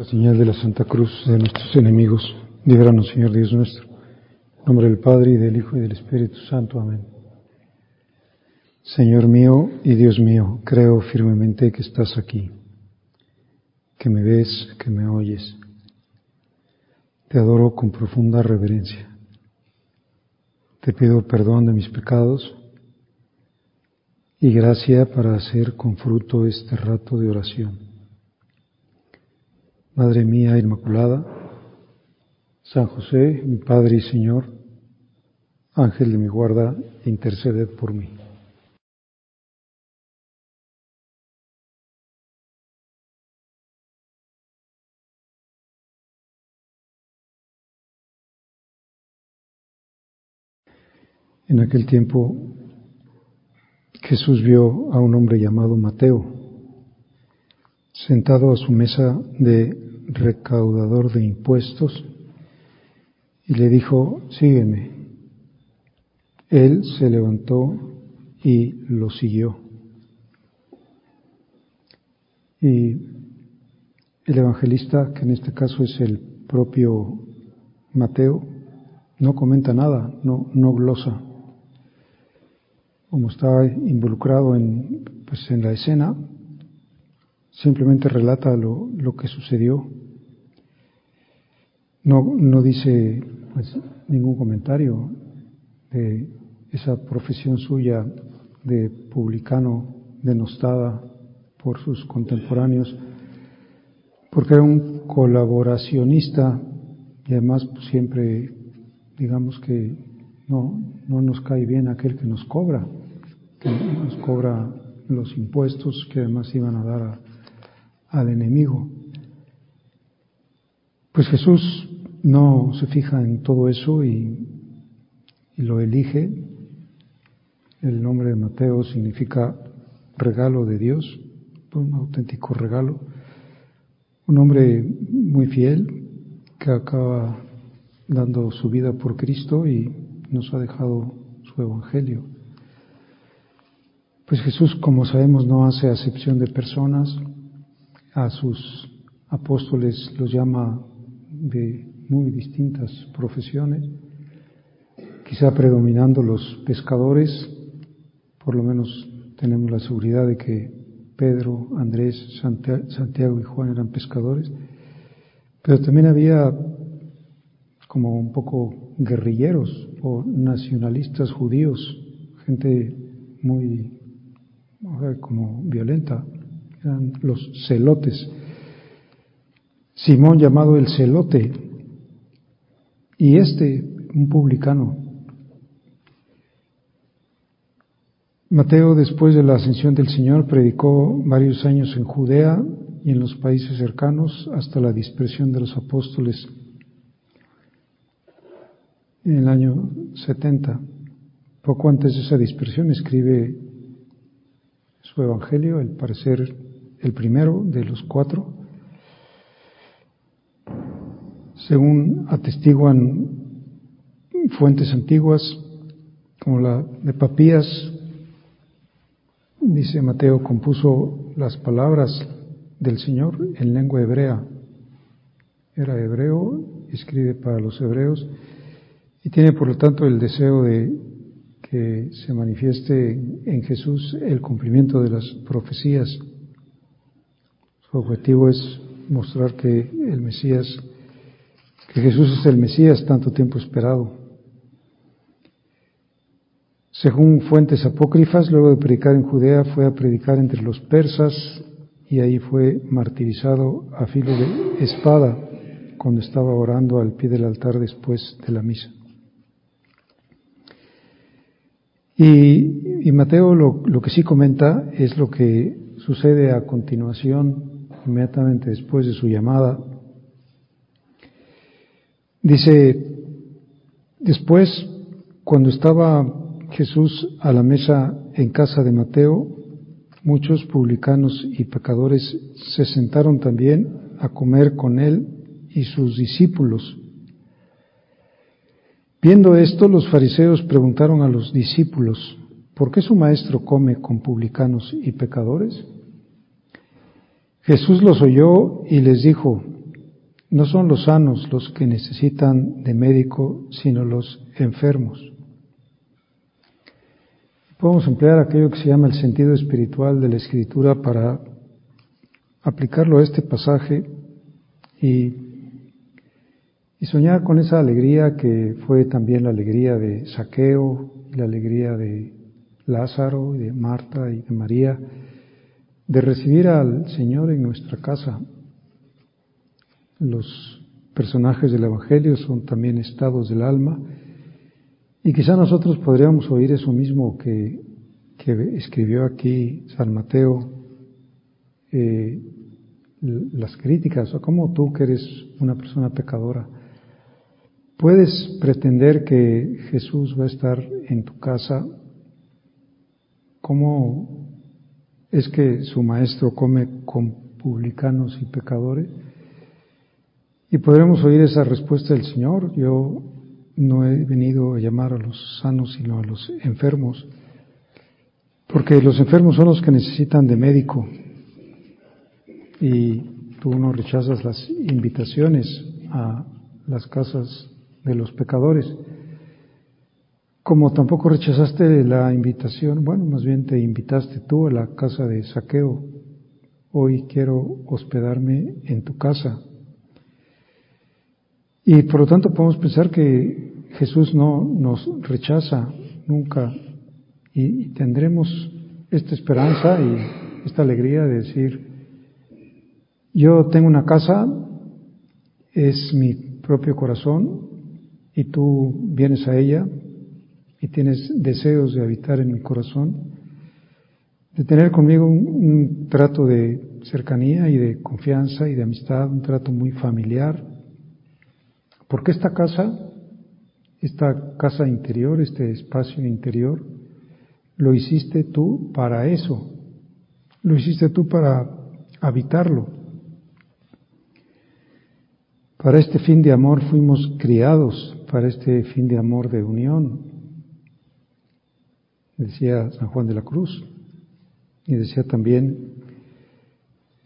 La señal de la Santa Cruz de nuestros enemigos, líbranos, Señor Dios nuestro. En nombre del Padre, y del Hijo, y del Espíritu Santo. Amén. Señor mío y Dios mío, creo firmemente que estás aquí, que me ves, que me oyes. Te adoro con profunda reverencia. Te pido perdón de mis pecados y gracia para hacer con fruto este rato de oración. Madre mía Inmaculada, San José, mi Padre y Señor, Ángel de mi guarda, interceded por mí. En aquel tiempo Jesús vio a un hombre llamado Mateo sentado a su mesa de recaudador de impuestos y le dijo, sígueme. Él se levantó y lo siguió. Y el evangelista, que en este caso es el propio Mateo, no comenta nada, no, no glosa. Como estaba involucrado en, pues en la escena, simplemente relata lo, lo que sucedió. No, no dice pues, ningún comentario de esa profesión suya de publicano denostada por sus contemporáneos, porque era un colaboracionista y además pues, siempre, digamos que no, no nos cae bien aquel que nos cobra, que nos cobra los impuestos que además iban a dar al enemigo. Pues Jesús no se fija en todo eso y, lo elige. El nombre de Mateo significa regalo de Dios, un auténtico regalo. Un hombre muy fiel que acaba dando su vida por Cristo y nos ha dejado su evangelio. Pues Jesús, como sabemos, no hace acepción de personas, a sus apóstoles los llama de muy distintas profesiones, quizá predominando los pescadores, por lo menos tenemos la seguridad de que Pedro, Andrés, Santiago y Juan eran pescadores, pero también había como un poco guerrilleros o nacionalistas judíos, gente muy como violenta, eran los celotes. Simón llamado el celote, y este, un publicano. Mateo, después de la ascensión del Señor, predicó varios años en Judea y en los países cercanos hasta la dispersión de los apóstoles en el año 70. Poco antes de esa dispersión escribe su evangelio, el parecer el primero de los cuatro, según atestiguan fuentes antiguas, como la de Papías, dice Mateo, compuso las palabras del Señor en lengua hebrea. Era hebreo, escribe para los hebreos y tiene por lo tanto el deseo de que se manifieste en Jesús el cumplimiento de las profecías. Su objetivo es mostrar que el Mesías que Jesús es el Mesías tanto tiempo esperado. Según fuentes apócrifas, luego de predicar en Judea fue a predicar entre los persas y ahí fue martirizado a filo de espada cuando estaba orando al pie del altar después de la misa. Y, Mateo lo, lo que sí comenta es lo que sucede a continuación, inmediatamente después de su llamada Dice, después, cuando estaba Jesús a la mesa en casa de Mateo, muchos publicanos y pecadores se sentaron también a comer con él y sus discípulos. Viendo esto, los fariseos preguntaron a los discípulos, ¿por qué su maestro come con publicanos y pecadores? Jesús los oyó y les dijo, no son los sanos los que necesitan de médico, sino los enfermos. Podemos emplear aquello que se llama el sentido espiritual de la escritura para aplicarlo a este pasaje y, soñar con esa alegría que fue también la alegría de Saqueo, la alegría de Lázaro de Marta y de María, de recibir al Señor en nuestra casa. Los personajes del Evangelio son también estados del alma y quizá nosotros podríamos oír eso mismo que, que escribió aquí San Mateo, eh, las críticas, o como tú que eres una persona pecadora, puedes pretender que Jesús va a estar en tu casa, ¿cómo es que su maestro come con publicanos y pecadores? Y podremos oír esa respuesta del Señor, yo no he venido a llamar a los sanos, sino a los enfermos, porque los enfermos son los que necesitan de médico. Y tú no rechazas las invitaciones a las casas de los pecadores, como tampoco rechazaste la invitación, bueno, más bien te invitaste tú a la casa de saqueo. Hoy quiero hospedarme en tu casa. Y por lo tanto podemos pensar que Jesús no nos rechaza nunca y, tendremos esta esperanza y esta alegría de decir, yo tengo una casa, es mi propio corazón y tú vienes a ella y tienes deseos de habitar en mi corazón, de tener conmigo un, un trato de cercanía y de confianza y de amistad, un trato muy familiar, porque esta casa, esta casa interior, este espacio interior, lo hiciste tú para eso, lo hiciste tú para habitarlo. Para este fin de amor fuimos criados, para este fin de amor de unión, decía San Juan de la Cruz, y decía también,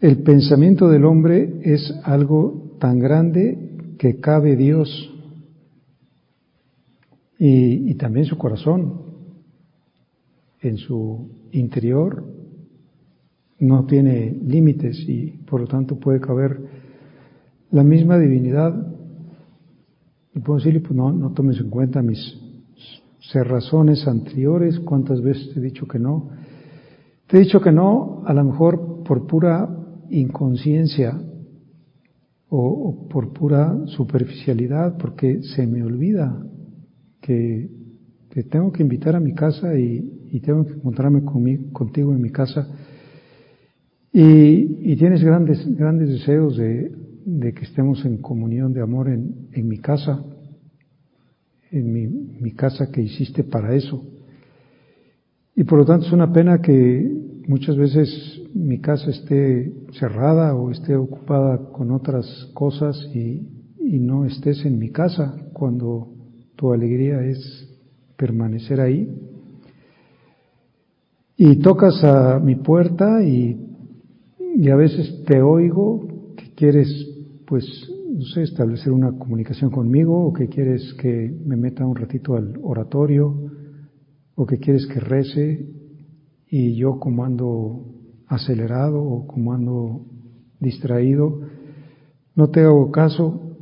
el pensamiento del hombre es algo tan grande que cabe Dios y, también su corazón en su interior no tiene límites y por lo tanto puede caber la misma divinidad. Y puedo decirle, pues no, no tomes en cuenta mis cerrazones anteriores, cuántas veces te he dicho que no. Te he dicho que no, a lo mejor por pura inconsciencia, o, por pura superficialidad, porque se me olvida que te tengo que invitar a mi casa y, tengo que encontrarme contigo en mi casa. Y, tienes grandes, grandes deseos de, que estemos en comunión de amor en mi casa, en mi, mi, casa que hiciste para eso. Y por lo tanto es una pena que muchas veces mi casa esté cerrada o esté ocupada con otras cosas y, no estés en mi casa cuando tu alegría es permanecer ahí. Y tocas a mi puerta y, y a veces te oigo que quieres, pues, no sé, establecer una comunicación conmigo o que quieres que me meta un ratito al oratorio o que quieres que rece y yo como ando acelerado o como ando distraído, no te hago caso.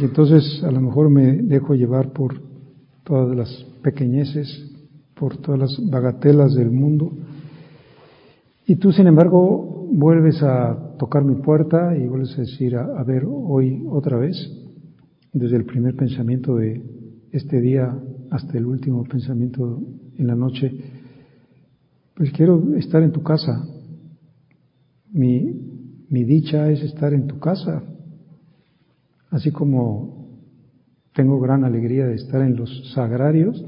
Y entonces a lo mejor me dejo llevar por todas las pequeñeces, por todas las bagatelas del mundo y tú sin embargo vuelves a tocar mi puerta y vuelves a decir, a, ver, hoy otra vez, desde el primer pensamiento de este día hasta el último pensamiento en la noche, pues quiero estar en tu casa. Mi, mi dicha es estar en tu casa. Así como tengo gran alegría de estar en los sagrarios,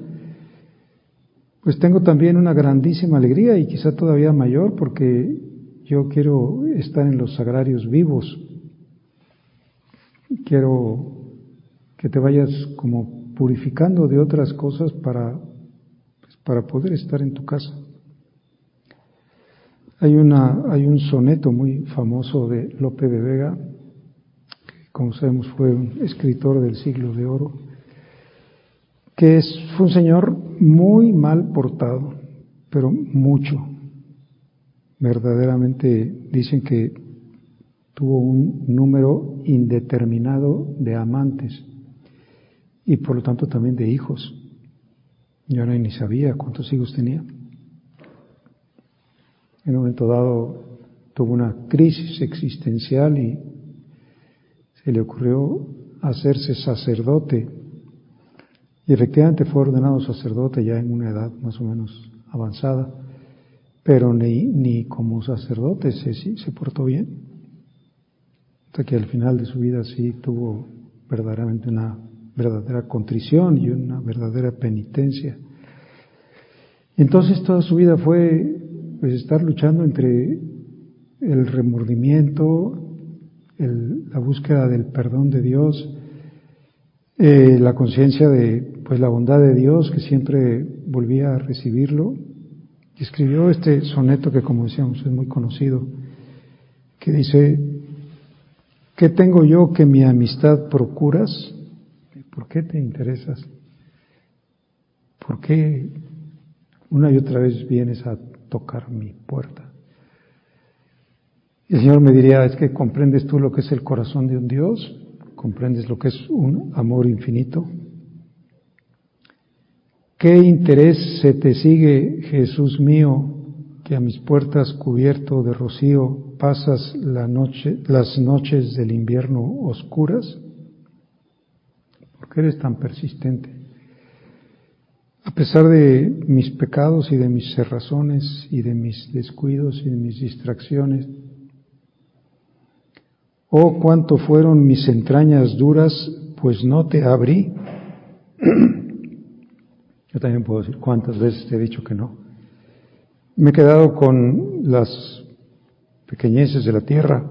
pues tengo también una grandísima alegría y quizá todavía mayor porque yo quiero estar en los sagrarios vivos. Quiero que te vayas como purificando de otras cosas para, pues, para poder estar en tu casa. Hay, una, hay un soneto muy famoso de Lope de Vega como sabemos fue un escritor del siglo de oro, que es, fue un señor muy mal portado, pero mucho. Verdaderamente dicen que tuvo un número indeterminado de amantes y por lo tanto también de hijos. Yo no ni sabía cuántos hijos tenía. En un momento dado tuvo una crisis existencial y se le ocurrió hacerse sacerdote. Y efectivamente fue ordenado sacerdote ya en una edad más o menos avanzada, pero ni, ni como sacerdote se, se portó bien. Hasta que al final de su vida sí tuvo verdaderamente una verdadera contrición y una verdadera penitencia. Entonces toda su vida fue pues estar luchando entre el remordimiento, la búsqueda del perdón de Dios, eh, la conciencia de pues la bondad de Dios que siempre volvía a recibirlo. Y escribió este soneto que como decíamos es muy conocido, que dice, ¿qué tengo yo que mi amistad procuras? ¿Por qué te interesas? ¿Por qué una y otra vez vienes a tocar mi puerta? el Señor me diría, es que comprendes tú lo que es el corazón de un Dios, comprendes lo que es un amor infinito. ¿Qué interés se te sigue, Jesús mío, que a mis puertas cubierto de rocío pasas la noche, las noches del invierno oscuras? ¿Por qué eres tan persistente? A pesar de mis pecados y de mis cerrazones y de mis descuidos y de mis distracciones, Oh, cuánto fueron mis entrañas duras, pues no te abrí. Yo también puedo decir cuántas veces te he dicho que no. Me he quedado con las pequeñeces de la tierra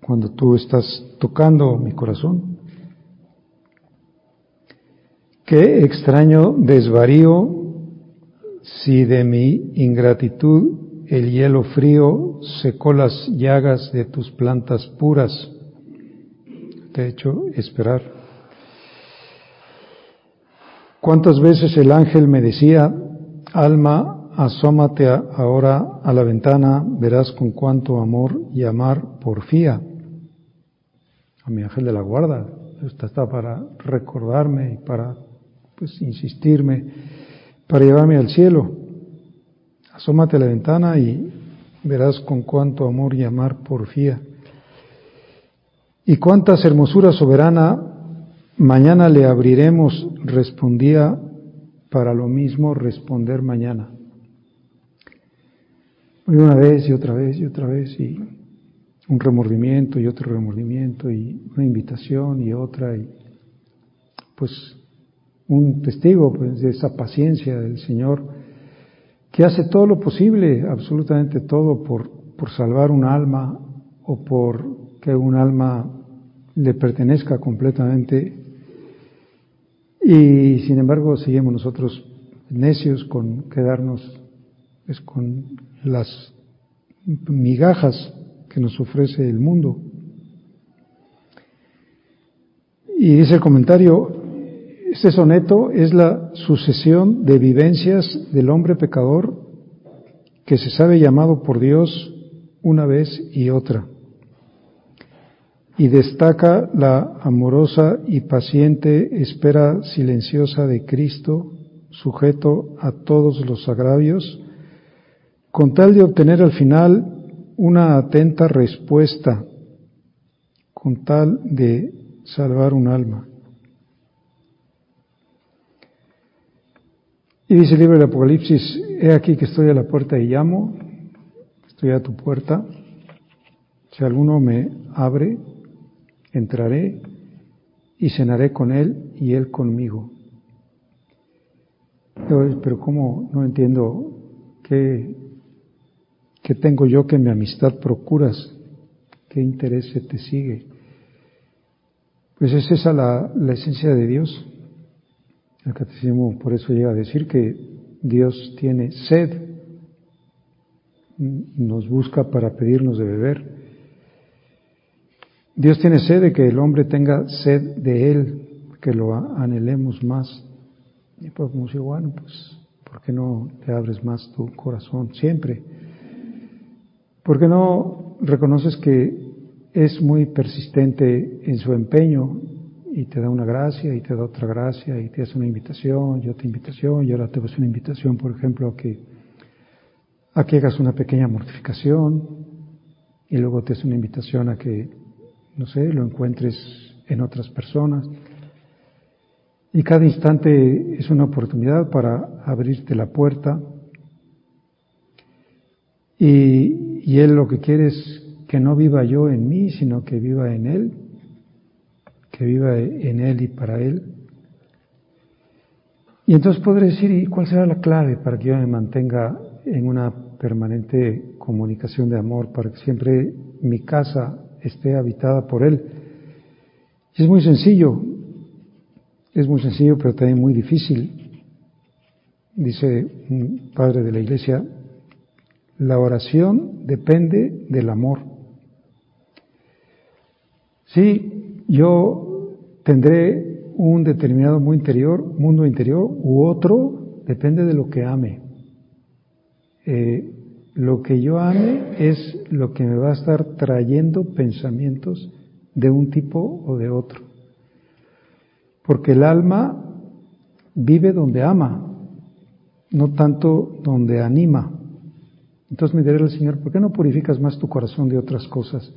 cuando tú estás tocando mi corazón. Qué extraño desvarío si de mi ingratitud el hielo frío secó las llagas de tus plantas puras. Te he hecho esperar. ¿Cuántas veces el ángel me decía, alma, asómate ahora a la ventana, verás con cuánto amor y amar porfía? A mi ángel de la guarda, esta está para recordarme y para pues insistirme, para llevarme al cielo. Asómate a la ventana y verás con cuánto amor y amar porfía. Y cuántas hermosuras soberana, mañana le abriremos, respondía para lo mismo responder mañana. una vez y otra vez y otra vez y un remordimiento y otro remordimiento y una invitación y otra y pues un testigo pues, de esa paciencia del Señor que hace todo lo posible, absolutamente todo, por, por salvar un alma o por que un alma le pertenezca completamente. Y sin embargo seguimos nosotros necios con quedarnos es con las migajas que nos ofrece el mundo. Y dice el comentario, este soneto es la sucesión de vivencias del hombre pecador que se sabe llamado por Dios una vez y otra. Y destaca la amorosa y paciente espera silenciosa de Cristo, sujeto a todos los agravios, con tal de obtener al final una atenta respuesta, con tal de salvar un alma. Y dice el libro del Apocalipsis, he aquí que estoy a la puerta y llamo, estoy a tu puerta, si alguno me abre, entraré y cenaré con él y él conmigo. Pero ¿cómo? No entiendo qué, qué tengo yo que mi amistad procuras, qué interés se te sigue. Pues es esa la, la esencia de Dios. El catecismo por eso llega a decir que Dios tiene sed, nos busca para pedirnos de beber. Dios tiene sed de que el hombre tenga sed de Él, que lo anhelemos más. Y pues como si, bueno, pues, ¿por qué no le abres más tu corazón siempre? ¿Por qué no reconoces que es muy persistente en su empeño y te da una gracia y te da otra gracia y te hace una invitación y otra invitación y ahora te hace una invitación, por ejemplo, a que, a que hagas una pequeña mortificación y luego te hace una invitación a que, no sé, lo encuentres en otras personas. Y cada instante es una oportunidad para abrirte la puerta. Y, y Él lo que quiere es que no viva yo en mí, sino que viva en Él, que viva en Él y para Él. Y entonces podré decir, ¿y cuál será la clave para que yo me mantenga en una permanente comunicación de amor, para que siempre mi casa esté habitada por Él? Y es muy sencillo, es muy sencillo, pero también muy difícil. Dice un padre de la iglesia, la oración depende del amor. Sí, yo tendré un determinado mundo interior, mundo interior u otro, depende de lo que ame. Eh, lo que yo ame es lo que me va a estar trayendo pensamientos de un tipo o de otro. Porque el alma vive donde ama, no tanto donde anima. Entonces me diré al Señor, ¿por qué no purificas más tu corazón de otras cosas?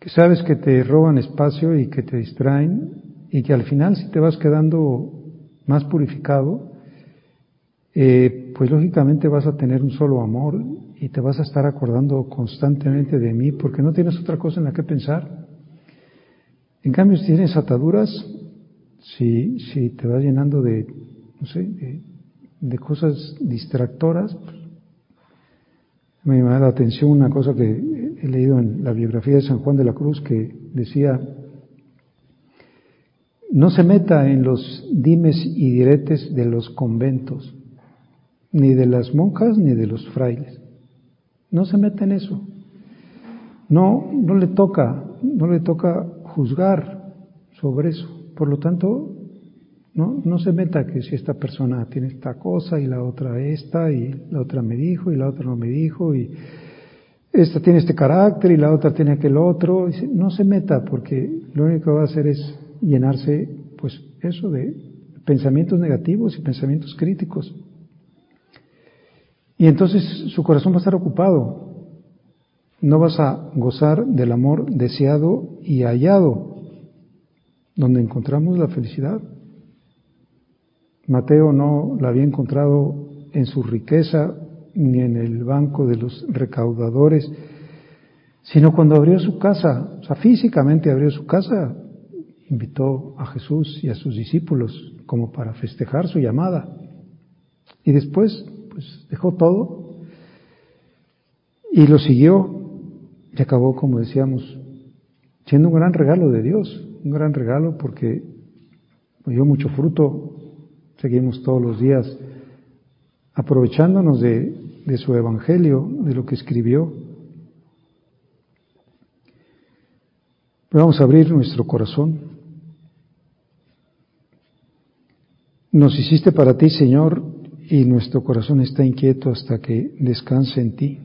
que sabes que te roban espacio y que te distraen y que al final si te vas quedando más purificado, eh, pues lógicamente vas a tener un solo amor y te vas a estar acordando constantemente de mí porque no tienes otra cosa en la que pensar. En cambio, si tienes ataduras, si, si te vas llenando de, cosas distractoras, me llama la atención una cosa que he leído en la biografía de San Juan de la Cruz que decía, no se meta en los dimes y diretes de los conventos, ni de las monjas ni de los frailes. No se meta en eso. No, no le toca, no le toca juzgar sobre eso. Por lo tanto, no, no se meta que si esta persona tiene esta cosa y la otra esta y la otra me dijo y la otra no me dijo y esta tiene este carácter y la otra tiene aquel otro. No se meta porque lo único que va a hacer es llenarse, pues eso, de pensamientos negativos y pensamientos críticos. Y entonces su corazón va a estar ocupado. No vas a gozar del amor deseado y hallado, donde encontramos la felicidad. Mateo no la había encontrado en su riqueza ni en el banco de los recaudadores, sino cuando abrió su casa, o sea, físicamente abrió su casa, invitó a Jesús y a sus discípulos como para festejar su llamada. Y después, pues dejó todo y lo siguió y acabó, como decíamos, siendo un gran regalo de Dios, un gran regalo porque dio mucho fruto, seguimos todos los días aprovechándonos de de su evangelio, de lo que escribió. vamos a abrir nuestro corazón. Nos hiciste para ti, Señor, y nuestro corazón está inquieto hasta que descanse en ti.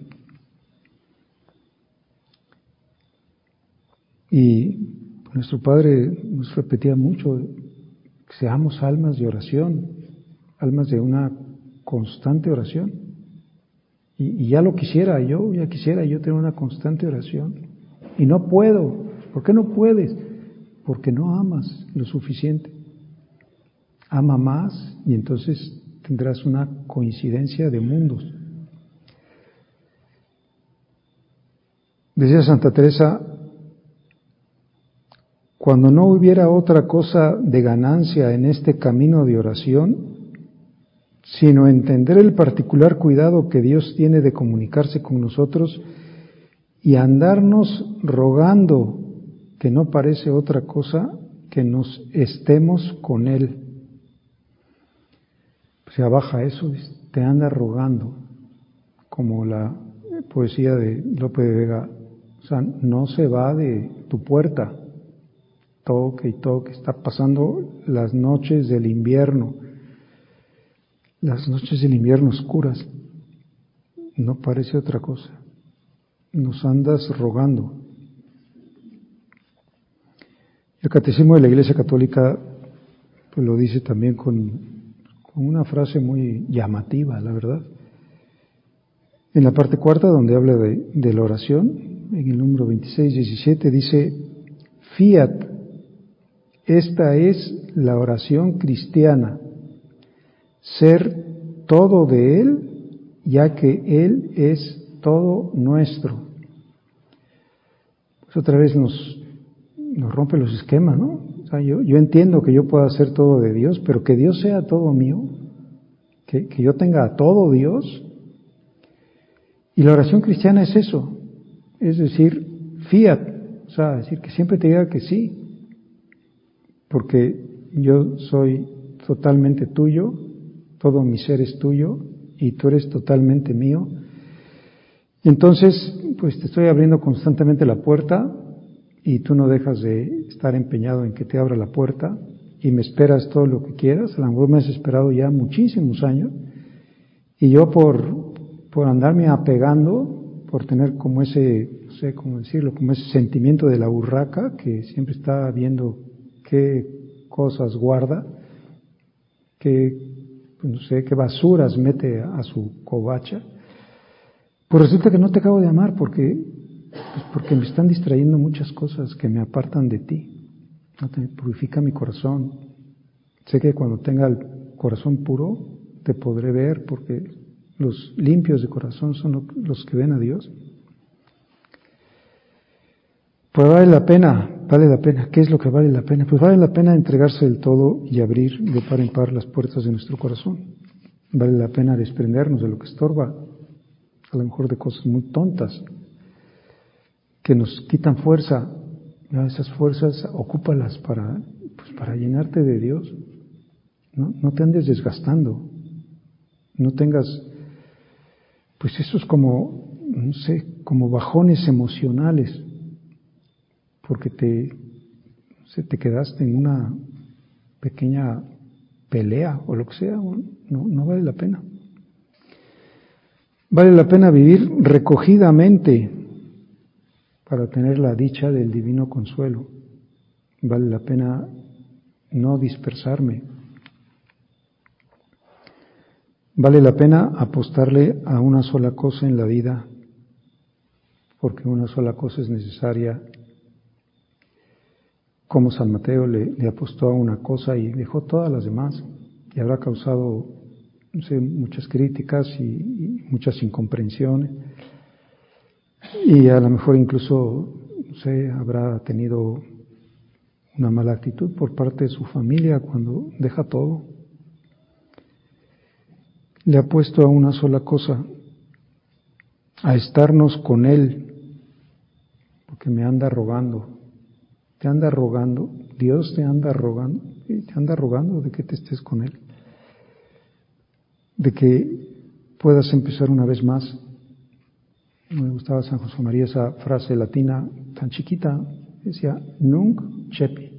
Y nuestro Padre nos repetía mucho, que seamos almas de oración, almas de una constante oración. Y, ya lo quisiera yo, ya quisiera yo tener una constante oración. Y no puedo. ¿Por qué no puedes? Porque no amas lo suficiente. Ama más y entonces tendrás una coincidencia de mundos. Decía Santa Teresa, cuando no hubiera otra cosa de ganancia en este camino de oración, sino entender el particular cuidado que Dios tiene de comunicarse con nosotros y andarnos rogando, que no parece otra cosa que nos estemos con Él. Se abaja eso, te anda rogando, como la poesía de Lope de Vega. O sea, no se va de tu puerta. Toque y toque. Está pasando las noches del invierno. Las noches del invierno oscuras. No parece otra cosa. Nos andas rogando. El Catecismo de la Iglesia Católica pues lo dice también con, una frase muy llamativa, la verdad. En la parte cuarta, donde habla de, de la oración, en el número 26, 17, dice, fiat, esta es la oración cristiana, ser todo de Él, ya que Él es todo nuestro. Pues otra vez nos, nos rompe los esquemas, ¿no? Sea, yo, yo entiendo que yo pueda hacer todo de Dios, pero que Dios sea todo mío, que, que yo tenga a todo Dios. Y la oración cristiana es eso, es decir, fiat, o sea, decir que siempre te diga que sí, porque yo soy totalmente tuyo, todo mi ser es tuyo y tú eres totalmente mío. Entonces, pues te estoy abriendo constantemente la puerta y tú no dejas de estar empeñado en que te abra la puerta y me esperas todo lo que quieras. A lo mejor me has esperado ya muchísimos años y yo por, por andarme apegando, por tener como ese, no sé cómo decirlo, como ese sentimiento de la burraca que siempre está viendo qué cosas guarda, qué, pues no sé, qué basuras mete a su covacha, pues resulta que no te acabo de amar porque pues porque me están distrayendo muchas cosas que me apartan de ti. Te purifica mi corazón. Sé que cuando tenga el corazón puro te podré ver porque los limpios de corazón son los que ven a Dios. Pues vale la pena, vale la pena. ¿Qué es lo que vale la pena? Pues vale la pena entregarse del todo y abrir de par en par las puertas de nuestro corazón. Vale la pena desprendernos de lo que estorba, a lo mejor de cosas muy tontas, que nos quitan fuerza, esas fuerzas ocúpalas para, pues para llenarte de Dios. ¿no? no te andes desgastando, no tengas, pues esos como, no sé, como bajones emocionales, porque te, te quedaste en una pequeña pelea o lo que sea, no, no vale la pena. Vale la pena vivir recogidamente para tener la dicha del divino consuelo. Vale la pena no dispersarme. Vale la pena apostarle a una sola cosa en la vida, porque una sola cosa es necesaria. Como San Mateo le, apostó a una cosa y dejó todas las demás, y habrá causado muchas críticas y muchas incomprensiones. Y a lo mejor incluso, no sé, habrá tenido una mala actitud por parte de su familia cuando deja todo. Le ha puesto a una sola cosa, a estarnos con Él, porque me anda rogando. Te anda rogando, Dios te anda rogando, te anda rogando de que te estés con Él, de que puedas empezar una vez más me gustaba San José María esa frase latina tan chiquita, decía, nunc chepi.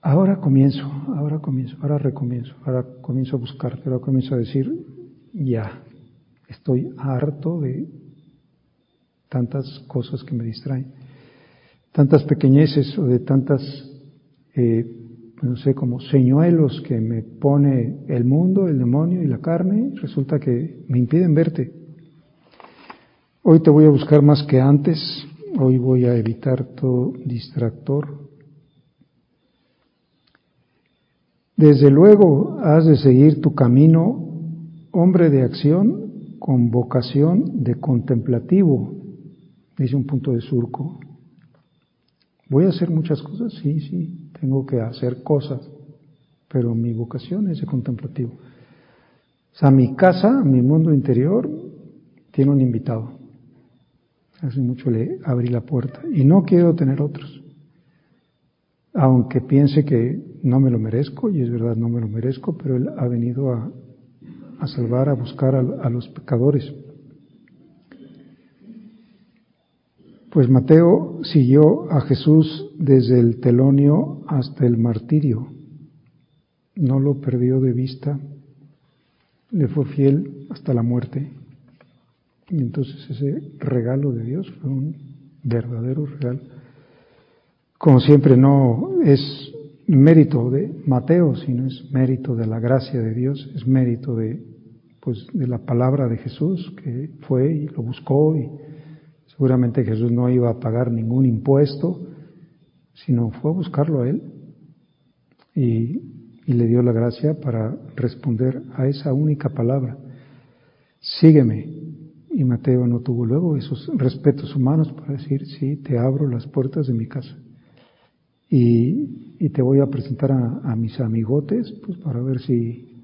Ahora comienzo, ahora comienzo, ahora recomienzo, ahora comienzo a buscarte, ahora comienzo a decir, ya, estoy harto de tantas cosas que me distraen, tantas pequeñeces o de tantas, eh, no sé, como señuelos que me pone el mundo, el demonio y la carne, resulta que me impiden verte. Hoy te voy a buscar más que antes, hoy voy a evitar todo distractor. Desde luego has de seguir tu camino, hombre de acción, con vocación de contemplativo, dice un punto de surco. Voy a hacer muchas cosas, sí, sí, tengo que hacer cosas, pero mi vocación es de contemplativo. O sea, mi casa, mi mundo interior, tiene un invitado. Hace mucho le abrí la puerta y no quiero tener otros. Aunque piense que no me lo merezco, y es verdad, no me lo merezco, pero Él ha venido a, salvar, a buscar a, los pecadores. Pues Mateo siguió a Jesús desde el telonio hasta el martirio. No lo perdió de vista. Le fue fiel hasta la muerte. Y entonces ese regalo de Dios fue un verdadero regalo. Como siempre no es mérito de Mateo, sino es mérito de la gracia de Dios, es mérito de pues de la palabra de Jesús que fue y lo buscó y Seguramente Jesús no iba a pagar ningún impuesto, sino fue a buscarlo a él y, le dio la gracia para responder a esa única palabra. Sígueme. Y Mateo no tuvo luego esos respetos humanos para decir, sí, te abro las puertas de mi casa. Y, te voy a presentar a, mis amigotes, pues para ver si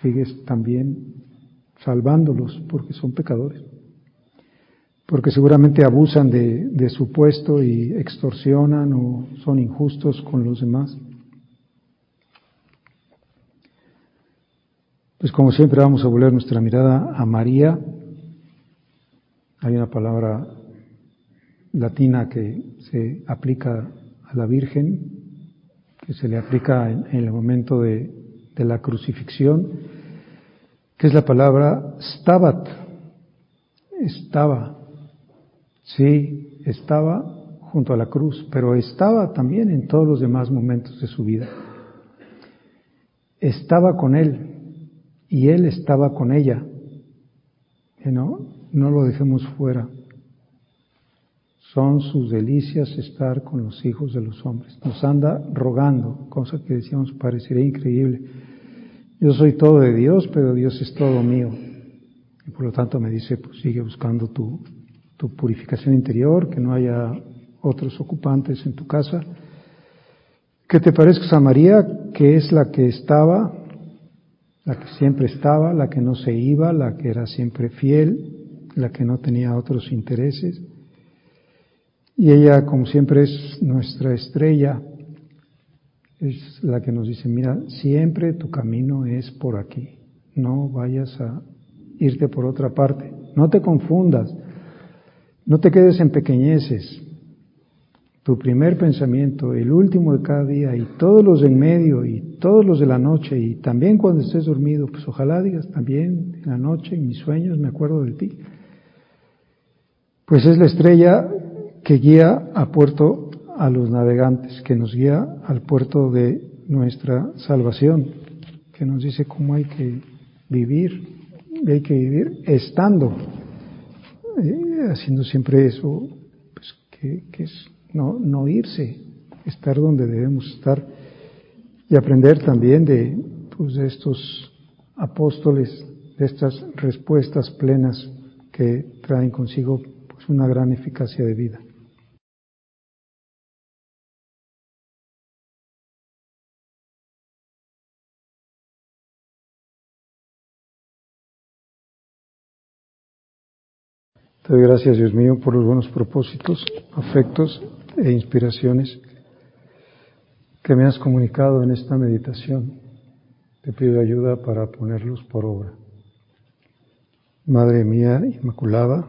sigues también salvándolos, porque son pecadores porque seguramente abusan de, su puesto y extorsionan o son injustos con los demás. Pues como siempre vamos a volver nuestra mirada a María. Hay una palabra latina que se aplica a la Virgen, que se le aplica en, el momento de, de, la crucifixión, que es la palabra stabat, estaba. Sí, estaba junto a la cruz, pero estaba también en todos los demás momentos de su vida. Estaba con él y él estaba con ella. no, no lo dejemos fuera. Son sus delicias estar con los hijos de los hombres. Nos anda rogando, cosa que decíamos parecería increíble. Yo soy todo de Dios, pero Dios es todo mío. Y por lo tanto me dice, pues sigue buscando tu, purificación interior, que no haya otros ocupantes en tu casa. Que te parezcas a María, que es la que estaba, la que siempre estaba, la que no se iba, la que era siempre fiel, la que no tenía otros intereses. Y ella, como siempre, es nuestra estrella, es la que nos dice, mira, siempre tu camino es por aquí, no vayas a irte por otra parte, no te confundas, no te quedes en pequeñeces. Tu primer pensamiento, el último de cada día y todos los en medio y todos los de la noche y también cuando estés dormido, pues ojalá digas también en la noche, en mis sueños me acuerdo de ti. Pues es la estrella que guía a puerto a los navegantes, que nos guía al puerto de nuestra salvación, que nos dice cómo hay que vivir, hay que vivir estando. Eh, haciendo siempre eso, pues, que, es no, no irse, estar donde debemos estar. Y aprender también de, pues, de estos apóstoles, de estas respuestas plenas que traen consigo pues, una gran eficacia de vida. Te doy gracias, Dios mío, por los buenos propósitos, afectos e inspiraciones que me has comunicado en esta meditación. Te pido ayuda para ponerlos por obra. Madre mía Inmaculada,